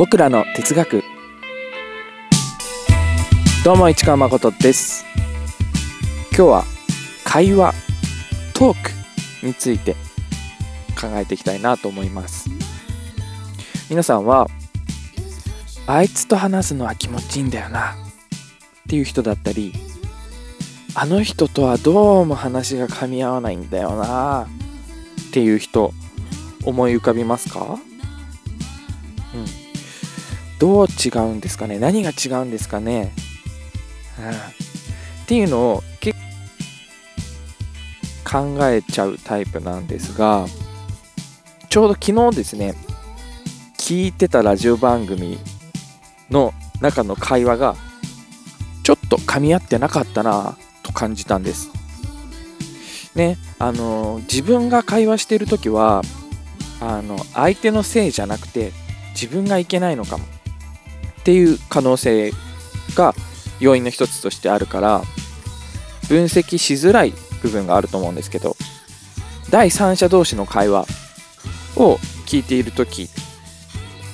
僕らの哲学。どうも市川誠です。今日は会話トークについて考えていきたいなと思います。皆さんはあいつと話すのは気持ちいいんだよな。っていう人だったりあの人とはどうも話が噛み合わないんだよな。っていう人思い浮かびますか？どう違うんですかね？何が違うんですかね、うん、っていうのを結考えちゃうタイプなんですがちょうど昨日ですね聞いてたラジオ番組の中の会話がちょっと噛み合ってなかったなと感じたんです。ねあの自分が会話してる時はあの相手のせいじゃなくて自分がいけないのかも。っていう可能性が要因の一つとしてあるから分析しづらい部分があると思うんですけど第三者同士の会話を聞いている時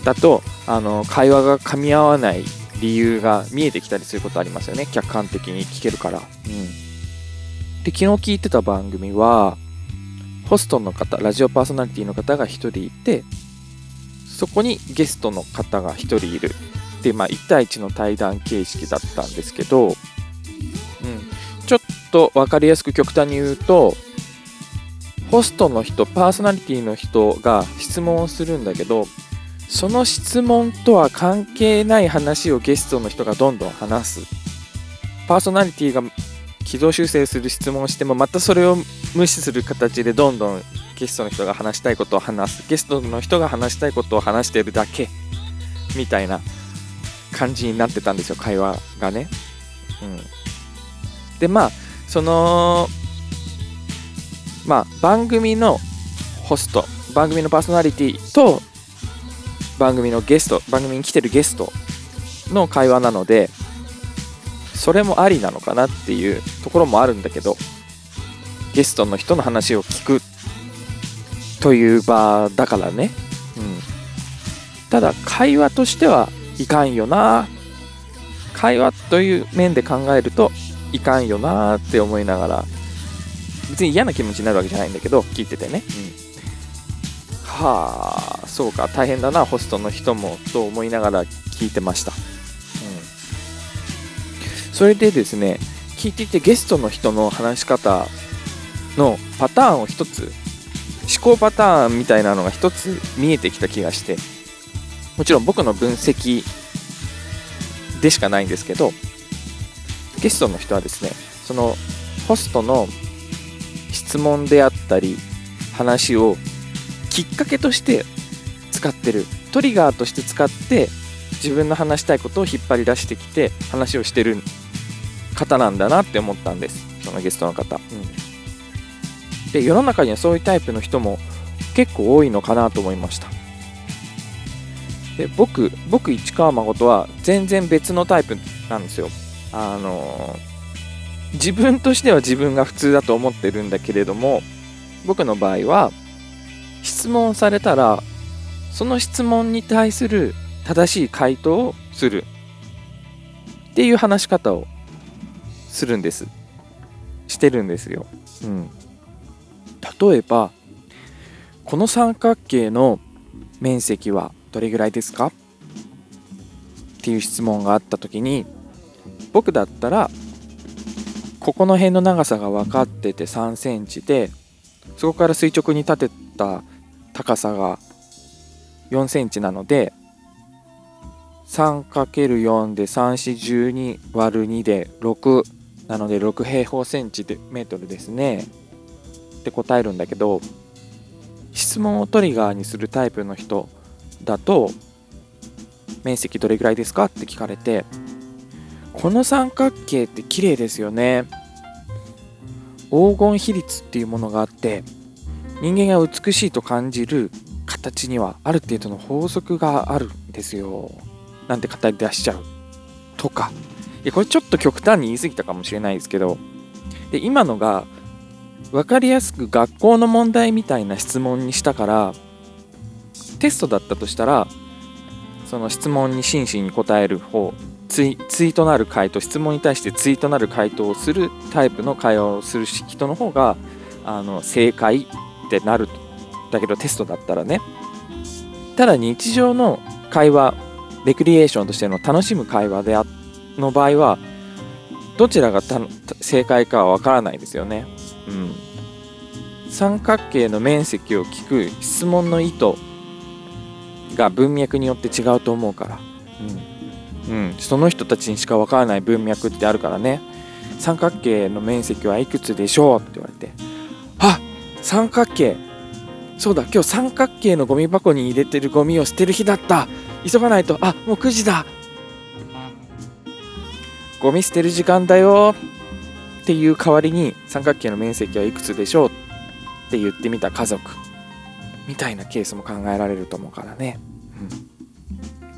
だとあの会話が噛み合わない理由が見えてきたりすることありますよね。客観的に聞けるから。うん、で昨日聞いてた番組はホストの方ラジオパーソナリティの方が1人いてそこにゲストの方が1人いるで、まあ、1対1の対談形式だったんですけど、うん、ちょっと分かりやすく極端に言うとホストの人パーソナリティの人が質問をするんだけどその質問とは関係ない話をゲストの人がどんどん話す。パーソナリティが軌道修正する質問をしてもまたそれを無視する形でどんどんゲストの人が話したいことを話す。ゲストの人が話したいことを話してるだけ。みたいな。感じになってたんですよ会話がね。うん、でまあそのまあ番組のホスト番組のパーソナリティと番組のゲスト番組に来てるゲストの会話なのでそれもありなのかなっていうところもあるんだけどゲストの人の話を聞くという場だからね、うん、ただ会話としてはいかんよな。会話という面で考えるといかんよなって思いながら別に嫌な気持ちになるわけじゃないんだけど聞いててね、うん、はあそうか大変だなホストの人もと思いながら聞いてました、うん、それでですね聞いていてゲストの人の話し方のパターンを一つ思考パターンみたいなのが一つ見えてきた気がして。もちろん僕の分析でしかないんですけどゲストの人はですねそのホストの質問であったり話をきっかけとして使ってるトリガーとして使って自分の話したいことを引っ張り出してきて話をしてる方なんだなって思ったんです。そのゲストの方、うん、で世の中にはそういうタイプの人も結構多いのかなと思いましたで僕僕市川誠は全然別のタイプなんですよ。あの自分としては自分が普通だと思ってるんだけれども僕の場合は質問されたらその質問に対する正しい回答をするっていう話し方をするんです。してるんですよ、うん、例えばこの三角形の面積はどれぐらいですか？っていう質問があった時に僕だったらここの辺の長さが分かってて3センチでそこから垂直に立てた高さが4センチなので 3×4 で3412割る2で6なので6平方センチでメートルですね。って答えるんだけど質問をトリガーにするタイプの人だと面積どれぐらいですかって聞かれてこの三角形って綺麗ですよね。黄金比率っていうものがあって人間が美しいと感じる形にはある程度の法則があるんですよ。なんて語り出しちゃう。とか。いやこれちょっと極端に言い過ぎたかもしれないですけどで今のが分かりやすく学校の問題みたいな質問にしたからテストだったとしたらその質問に真摯に答える方対対となる回答質問に対して対となる回答をするタイプの会話をする人の方があの正解ってなる。だけどテストだったらね。ただ日常の会話レクリエーションとしての楽しむ会話であの場合はどちらが正解かはわからないですよね。うん、三角形の面積を聞く質問の意図が文脈によって違うと思うから、うん、うん、その人たちにしかわからない文脈ってあるからね。三角形の面積はいくつでしょうって言われて。あ三角形。そうだ今日三角形のゴミ箱に入れてるゴミを捨てる日だった。急がないと。あもう9時だ。ゴミ捨てる時間だよ。っていう代わりに三角形の面積はいくつでしょうって言ってみた家族みたいなケースも考えられると思うからね、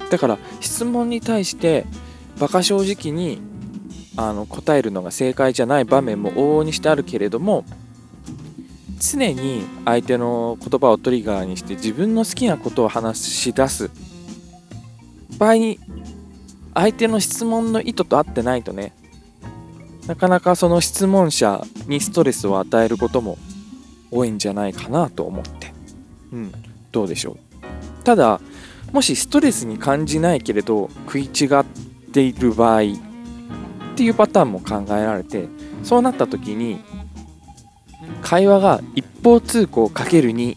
うん、だから質問に対して馬鹿正直にあの答えるのが正解じゃない場面も往々にしてあるけれども常に相手の言葉をトリガーにして自分の好きなことを話し出す。場合に相手の質問の意図と合ってないとねなかなかその質問者にストレスを与えることも多いんじゃないかなと思って、うん、どうでしょう。ただもしストレスに感じないけれど食い違っている場合っていうパターンも考えられてそうなった時に会話が一方通行かける2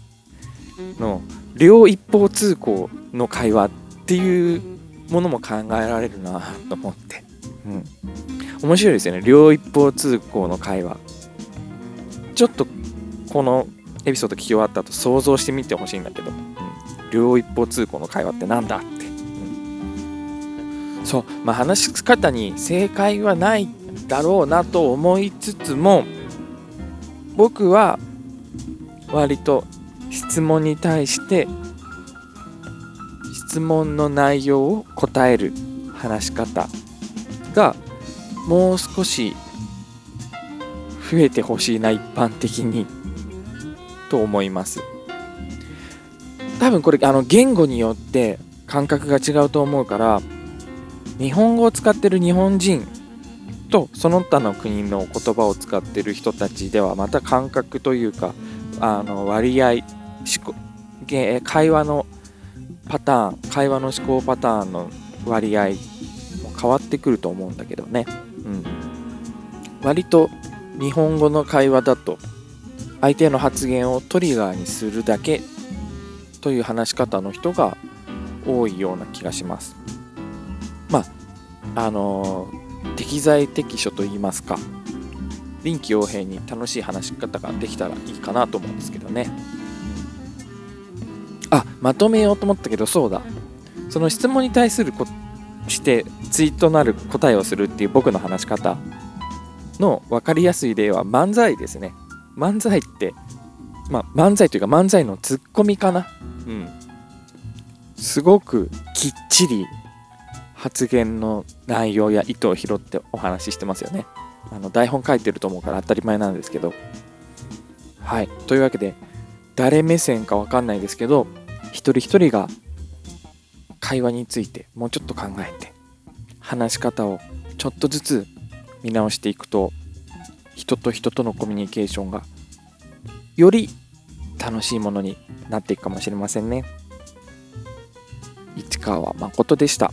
の両一方通行の会話っていうものも考えられるなと思って、うん、面白いですよね。両一方通行の会話。ちょっとこのエピソード聞き終わった後想像してみてほしいんだけど、うん、両一方通行の会話ってなんだって、うん、そう。まあ話し方に正解はないだろうなと思いつつも僕は割と質問に対して質問の内容を答える話し方がもう少し増えてほしいな一般的に。と思います。多分これあの言語によって感覚が違うと思うから日本語を使ってる日本人とその他の国の言葉を使ってる人たちではまた感覚というかあの割合思考会話のパターン会話の思考パターンの割合も変わってくると思うんだけどね、うん、割と日本語の会話だと相手の発言をトリガーにするだけという話し方の人が多いような気がします。まああのー、適材適所と言いますか。臨機応変に楽しい話し方ができたらいいかなと思うんですけどね。あまとめようと思ったけどそうだ。その質問に対するこしてツイートなる答えをするっていう僕の話し方の分かりやすい例は漫才ですね。漫才ってまあ漫才というか漫才のツッコミかな。うん。すごくきっちり発言の内容や意図を拾ってお話ししてますよね。あの台本書いてると思うから当たり前なんですけど。はい。というわけで誰目線か分かんないですけど一人一人が会話についてもうちょっと考えて話し方をちょっとずつ見直していくと人と人とのコミュニケーションがより楽しいものになっていくかもしれませんね市川誠でした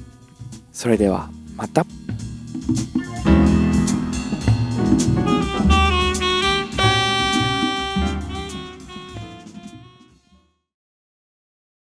それではまた。